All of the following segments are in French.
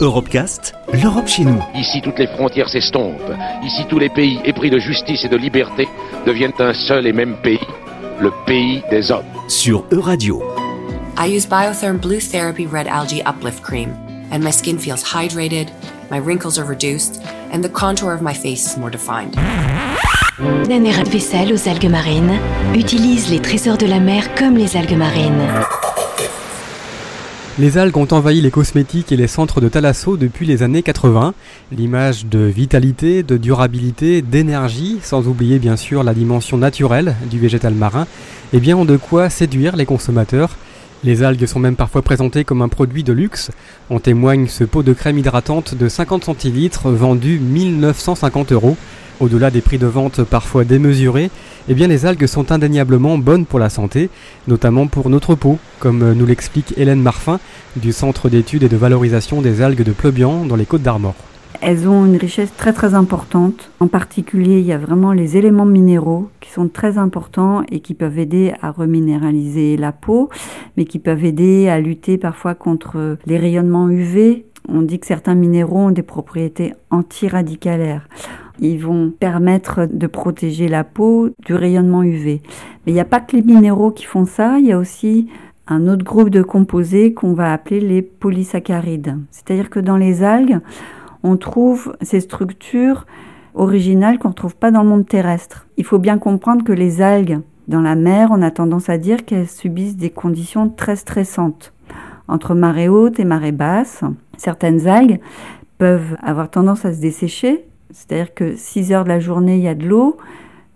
Europecast, l'Europe chez nous. Ici, toutes les frontières s'estompent. Ici, tous les pays épris de justice et de liberté deviennent un seul et même pays, le pays des hommes. Sur Euradio. I use Biotherm Blue Therapy Red Algae Uplift Cream, and my skin feels hydrated, my wrinkles are reduced, and the contour of my face is more defined. Nanérade Vaisselle aux algues marines utilise les trésors de la mer comme les algues marines. Les algues ont envahi les cosmétiques et les centres de Thalasso depuis les années 80. L'image de vitalité, de durabilité, d'énergie, sans oublier bien sûr la dimension naturelle du végétal marin, eh bien ont de quoi séduire les consommateurs. Les algues sont même parfois présentées comme un produit de luxe. En témoigne ce pot de crème hydratante de 50 centilitres vendu 1950 euros. Au-delà des prix de vente parfois démesurés, eh bien les algues sont indéniablement bonnes pour la santé, notamment pour notre peau, comme nous l'explique Hélène Marfin du Centre d'études et de valorisation des algues de Pleubian dans les Côtes d'Armor. Elles ont une richesse très très importante. En particulier, il y a vraiment les éléments minéraux qui sont très importants et qui peuvent aider à reminéraliser la peau, mais qui peuvent aider à lutter parfois contre les rayonnements UV. On dit que certains minéraux ont des propriétés antiradicalaires. Ils vont permettre de protéger la peau du rayonnement UV. Mais il n'y a pas que les minéraux qui font ça, il y a aussi un autre groupe de composés qu'on va appeler les polysaccharides. C'est-à-dire que dans les algues, on trouve ces structures originales qu'on ne trouve pas dans le monde terrestre. Il faut bien comprendre que les algues dans la mer, on a tendance à dire qu'elles subissent des conditions très stressantes. Entre marée haute et marée basse, certaines algues peuvent avoir tendance à se dessécher, c'est-à-dire que 6 heures de la journée, il y a de l'eau,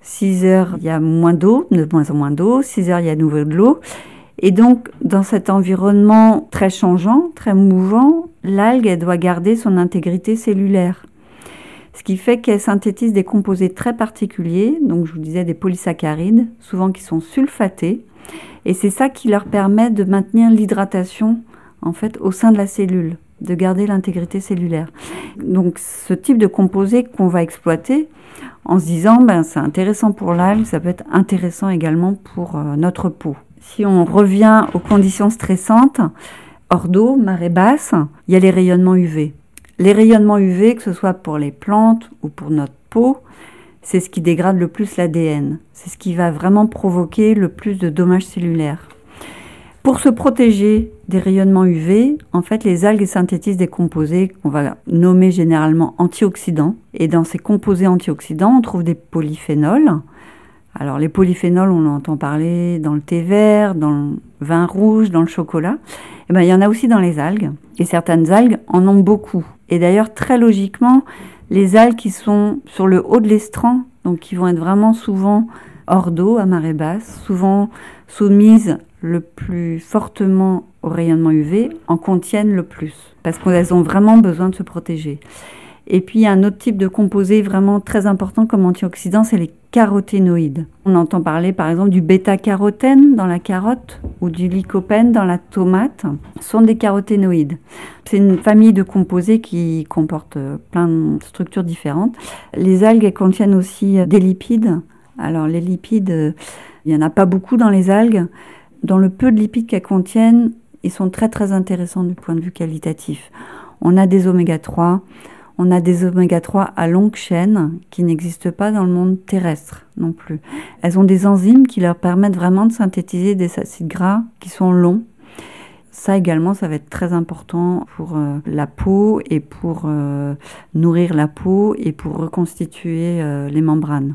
6 heures, il y a moins d'eau, de moins en moins d'eau, 6 heures, il y a de nouveau de l'eau. Et donc, dans cet environnement très changeant, très mouvant, l'algue, elle doit garder son intégrité cellulaire. Ce qui fait qu'elle synthétise des composés très particuliers, donc je vous disais des polysaccharides, souvent qui sont sulfatés, et c'est ça qui leur permet de maintenir l'hydratation en fait au sein de la cellule, de garder l'intégrité cellulaire. Donc ce type de composé qu'on va exploiter en se disant ben c'est intéressant pour l'algue, ça peut être intéressant également pour euh, notre peau. Si on revient aux conditions stressantes, hors d'eau, marée basse, il y a les rayonnements UV. Les rayonnements UV, que ce soit pour les plantes ou pour notre peau, c'est ce qui dégrade le plus l'ADN. C'est ce qui va vraiment provoquer le plus de dommages cellulaires. Pour se protéger des rayonnements UV, en fait, les algues synthétisent des composés qu'on va nommer généralement antioxydants. Et dans ces composés antioxydants, on trouve des polyphénols. Alors, les polyphénols, on entend parler dans le thé vert, dans le vin rouge, dans le chocolat. Eh ben, il y en a aussi dans les algues. Et certaines algues en ont beaucoup. Et d'ailleurs, très logiquement, les algues qui sont sur le haut de l'estran, donc qui vont être vraiment souvent hors d'eau, à marée basse, souvent soumises le plus fortement au rayonnement UV, en contiennent le plus, parce qu'elles ont vraiment besoin de se protéger. Et puis, il y a un autre type de composé vraiment très important comme antioxydant, c'est les caroténoïdes. On entend parler par exemple du bêta-carotène dans la carotte ou du lycopène dans la tomate. Ce sont des caroténoïdes. C'est une famille de composés qui comporte plein de structures différentes. Les algues contiennent aussi des lipides. Alors, les lipides, il n'y en a pas beaucoup dans les algues. Dans le peu de lipides qu'elles contiennent, ils sont très très intéressants du point de vue qualitatif. On a des oméga 3, on a des oméga 3 à longue chaîne qui n'existent pas dans le monde terrestre non plus. Elles ont des enzymes qui leur permettent vraiment de synthétiser des acides gras qui sont longs. Ça également, ça va être très important pour euh, la peau et pour euh, nourrir la peau et pour reconstituer euh, les membranes.